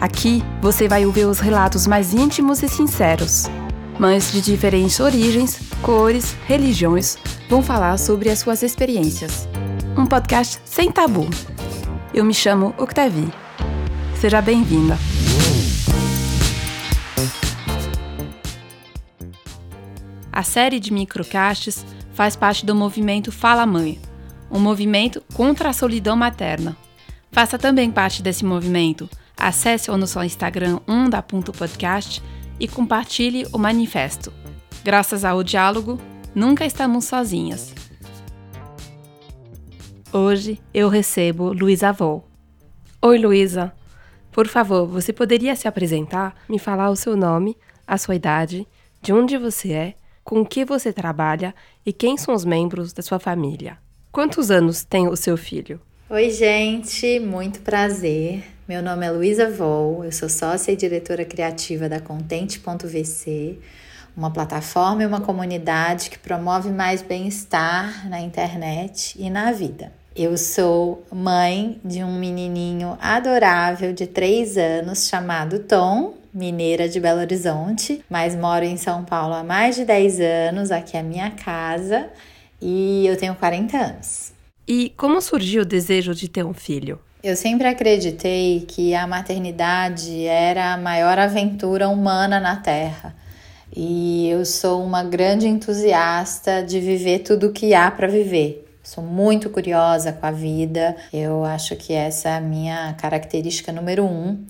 Aqui você vai ouvir os relatos mais íntimos e sinceros. Mães de diferentes origens, cores, religiões vão falar sobre as suas experiências. Um podcast sem tabu. Eu me chamo Octavie. Seja bem-vinda. A série de microcastes faz parte do movimento Fala Mãe, um movimento contra a solidão materna. Faça também parte desse movimento. Acesse o nosso Instagram onda.podcast e compartilhe o manifesto. Graças ao diálogo, nunca estamos sozinhas. Hoje eu recebo Luísa Vol. Oi, Luísa. Por favor, você poderia se apresentar, me falar o seu nome, a sua idade, de onde você é, com o que você trabalha e quem são os membros da sua família? Quantos anos tem o seu filho? Oi, gente, muito prazer. Meu nome é Luísa Vol, eu sou sócia e diretora criativa da Contente.vc, uma plataforma e uma comunidade que promove mais bem-estar na internet e na vida. Eu sou mãe de um menininho adorável de 3 anos chamado Tom, mineira de Belo Horizonte, mas moro em São Paulo há mais de 10 anos, aqui é a minha casa, e eu tenho 40 anos. E como surgiu o desejo de ter um filho? Eu sempre acreditei que a maternidade era a maior aventura humana na Terra. E eu sou uma grande entusiasta de viver tudo o que há para viver. Sou muito curiosa com a vida. Eu acho que essa é a minha característica número um.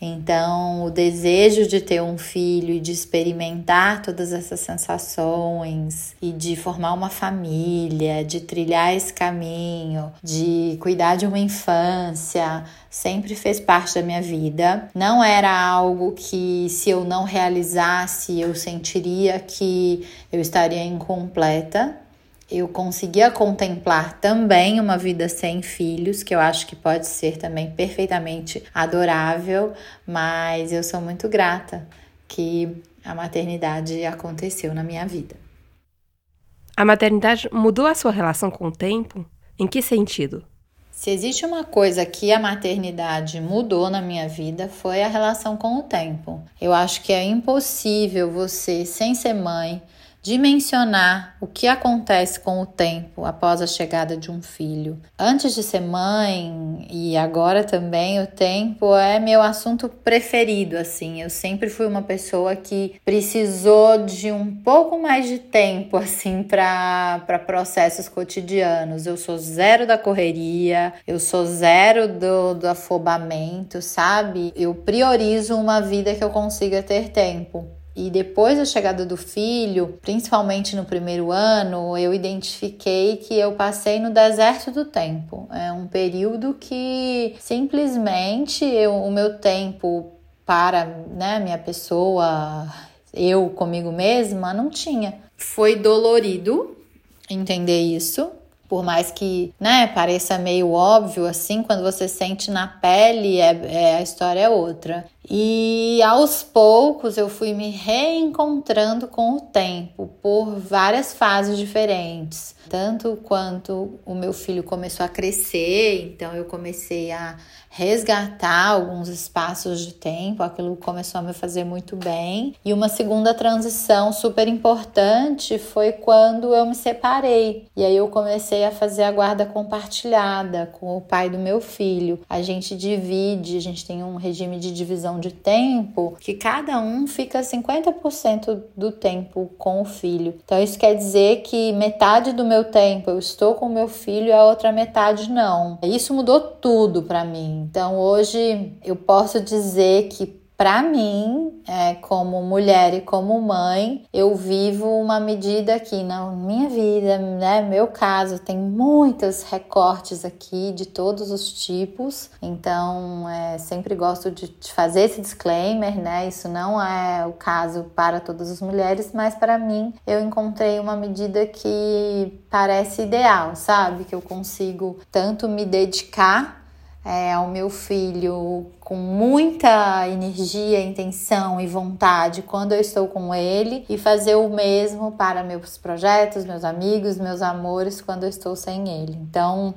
Então, o desejo de ter um filho e de experimentar todas essas sensações e de formar uma família, de trilhar esse caminho, de cuidar de uma infância, sempre fez parte da minha vida. Não era algo que, se eu não realizasse, eu sentiria que eu estaria incompleta eu conseguia contemplar também uma vida sem filhos, que eu acho que pode ser também perfeitamente adorável, mas eu sou muito grata que a maternidade aconteceu na minha vida. A maternidade mudou a sua relação com o tempo? Em que sentido? Se existe uma coisa que a maternidade mudou na minha vida foi a relação com o tempo. Eu acho que é impossível você, sem ser mãe, dimensionar o que acontece com o tempo após a chegada de um filho. Antes de ser mãe e agora também o tempo é meu assunto preferido assim. Eu sempre fui uma pessoa que precisou de um pouco mais de tempo assim para processos cotidianos. Eu sou zero da correria, eu sou zero do, do afobamento, sabe? Eu priorizo uma vida que eu consiga ter tempo. E depois da chegada do filho, principalmente no primeiro ano, eu identifiquei que eu passei no deserto do tempo. É um período que simplesmente eu, o meu tempo para né, minha pessoa, eu comigo mesma, não tinha. Foi dolorido entender isso, por mais que, né, pareça meio óbvio assim, quando você sente na pele, é, é, a história é outra. E aos poucos eu fui me reencontrando com o tempo por várias fases diferentes. Tanto quanto o meu filho começou a crescer, então eu comecei a resgatar alguns espaços de tempo, aquilo começou a me fazer muito bem. E uma segunda transição super importante foi quando eu me separei. E aí eu comecei a fazer a guarda compartilhada com o pai do meu filho. A gente divide, a gente tem um regime de divisão de tempo que cada um fica 50% do tempo com o filho. Então isso quer dizer que metade do meu tempo eu estou com meu filho e a outra metade não. Isso mudou tudo para mim. Então hoje eu posso dizer que para mim, é, como mulher e como mãe, eu vivo uma medida aqui na minha vida, né? Meu caso tem muitos recortes aqui de todos os tipos, então é, sempre gosto de, fazer esse disclaimer, né? Isso não é o caso para todas as mulheres, mas para mim eu encontrei uma medida que parece ideal, sabe? Que eu consigo tanto me dedicar é, ao meu filho com muita energia, intenção e vontade quando eu estou com ele e fazer o mesmo para meus projetos, meus amigos, meus amores quando eu estou sem ele. Então,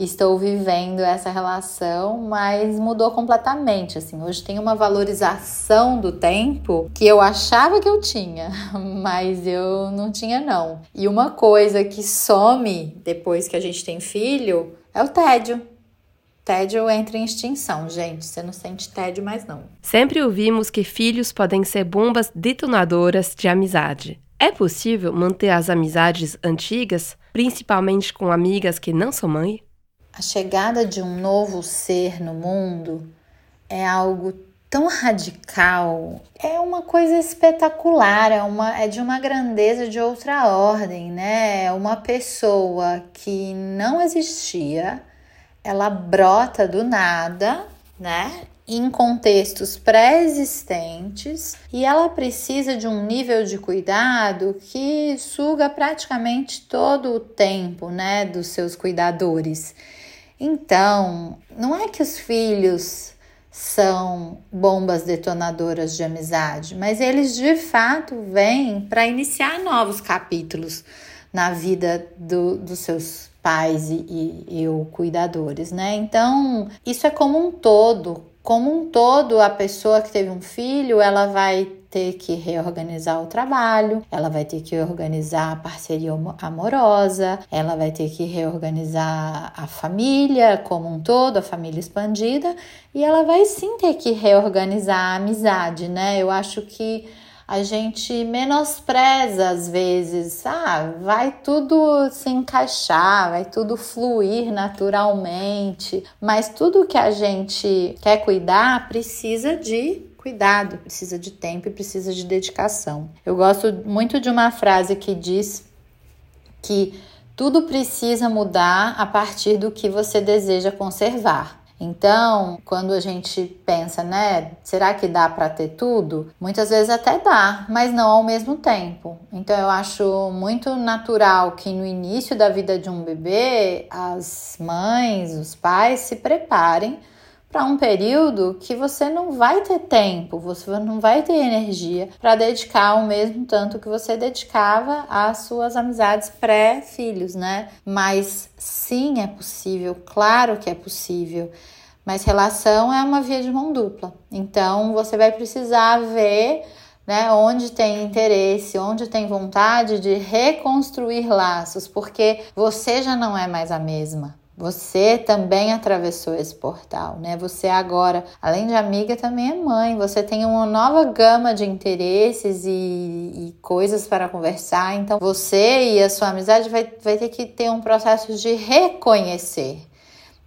estou vivendo essa relação, mas mudou completamente. Assim, hoje tem uma valorização do tempo que eu achava que eu tinha, mas eu não tinha não. E uma coisa que some depois que a gente tem filho é o tédio. Tédio entra em extinção, gente. Você não sente tédio mais não. Sempre ouvimos que filhos podem ser bombas detonadoras de amizade. É possível manter as amizades antigas, principalmente com amigas que não são mãe? A chegada de um novo ser no mundo é algo tão radical, é uma coisa espetacular, é, uma, é de uma grandeza de outra ordem, né? É uma pessoa que não existia ela brota do nada, né? Em contextos pré-existentes e ela precisa de um nível de cuidado que suga praticamente todo o tempo, né, dos seus cuidadores. Então, não é que os filhos são bombas detonadoras de amizade, mas eles de fato vêm para iniciar novos capítulos na vida do, dos seus pais e, e, e o cuidadores, né? Então, isso é como um todo. Como um todo, a pessoa que teve um filho, ela vai ter que reorganizar o trabalho, ela vai ter que organizar a parceria amorosa, ela vai ter que reorganizar a família como um todo, a família expandida, e ela vai sim ter que reorganizar a amizade, né? Eu acho que a gente menospreza às vezes, ah, vai tudo se encaixar, vai tudo fluir naturalmente, mas tudo que a gente quer cuidar precisa de cuidado, precisa de tempo e precisa de dedicação. Eu gosto muito de uma frase que diz que tudo precisa mudar a partir do que você deseja conservar. Então, quando a gente pensa, né, será que dá para ter tudo? Muitas vezes até dá, mas não ao mesmo tempo. Então, eu acho muito natural que no início da vida de um bebê, as mães, os pais se preparem para um período que você não vai ter tempo, você não vai ter energia para dedicar o mesmo tanto que você dedicava às suas amizades pré-filhos, né? Mas sim, é possível, claro que é possível. Mas relação é uma via de mão dupla. Então você vai precisar ver né, onde tem interesse, onde tem vontade de reconstruir laços, porque você já não é mais a mesma. Você também atravessou esse portal, né? Você agora, além de amiga, também é mãe. Você tem uma nova gama de interesses e, e coisas para conversar. Então, você e a sua amizade vai, vai ter que ter um processo de reconhecer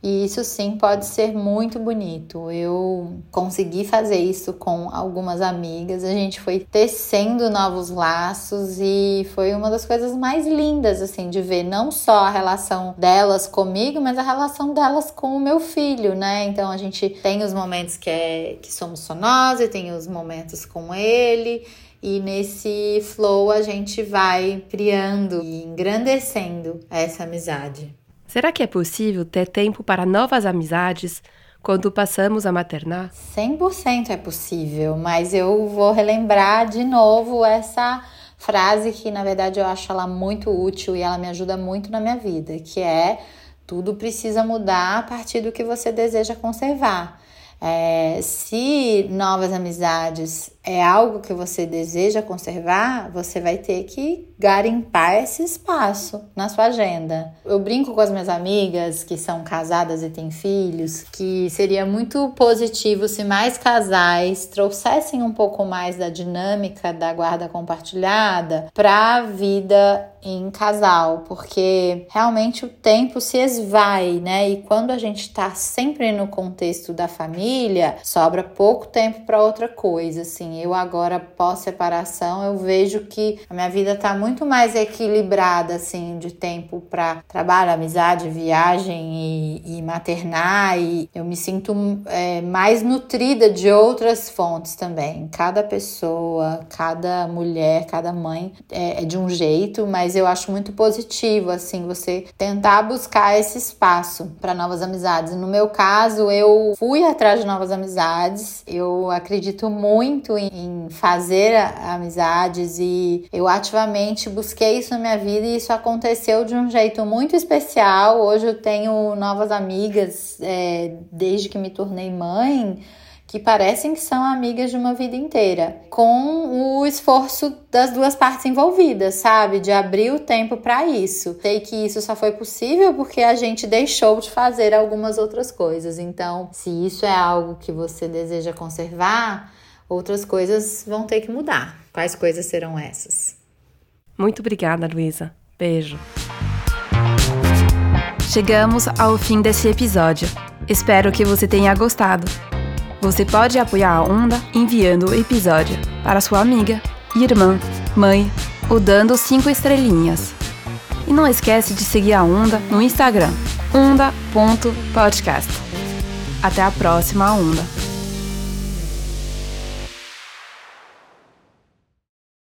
e isso sim pode ser muito bonito. Eu consegui fazer isso com algumas amigas. A gente foi tecendo novos laços e foi uma das coisas mais lindas assim de ver não só a relação delas comigo, mas a relação delas com o meu filho, né? Então a gente tem os momentos que é que somos só nós e tem os momentos com ele. E nesse flow a gente vai criando e engrandecendo essa amizade. Será que é possível ter tempo para novas amizades quando passamos a maternar? 100% é possível, mas eu vou relembrar de novo essa frase que na verdade eu acho ela muito útil e ela me ajuda muito na minha vida, que é tudo precisa mudar a partir do que você deseja conservar. É, se novas amizades é algo que você deseja conservar, você vai ter que garimpar esse espaço na sua agenda. Eu brinco com as minhas amigas que são casadas e têm filhos que seria muito positivo se mais casais trouxessem um pouco mais da dinâmica da guarda compartilhada para a vida em casal, porque realmente o tempo se esvai, né? E quando a gente tá sempre no contexto da família, sobra pouco tempo para outra coisa, assim. Eu agora pós separação, eu vejo que a minha vida tá muito mais equilibrada, assim, de tempo para trabalho, amizade, viagem e, e, maternar, e eu me sinto é, mais nutrida de outras fontes também. Cada pessoa, cada mulher, cada mãe é, é de um jeito, mas eu acho muito positivo, assim, você tentar buscar esse espaço para novas amizades. No meu caso, eu fui atrás de novas amizades, eu acredito muito em fazer amizades e eu ativamente busquei isso na minha vida e isso aconteceu de um jeito muito especial. Hoje eu tenho novas amigas é, desde que me tornei mãe que parecem que são amigas de uma vida inteira, com o esforço das duas partes envolvidas, sabe? De abrir o tempo para isso. Sei que isso só foi possível porque a gente deixou de fazer algumas outras coisas. Então, se isso é algo que você deseja conservar, outras coisas vão ter que mudar. Quais coisas serão essas? Muito obrigada, Luísa. Beijo. Chegamos ao fim desse episódio. Espero que você tenha gostado. Você pode apoiar a Onda enviando o episódio para sua amiga, irmã, mãe ou dando cinco estrelinhas. E não esquece de seguir a Onda no Instagram, onda.podcast. Até a próxima Onda!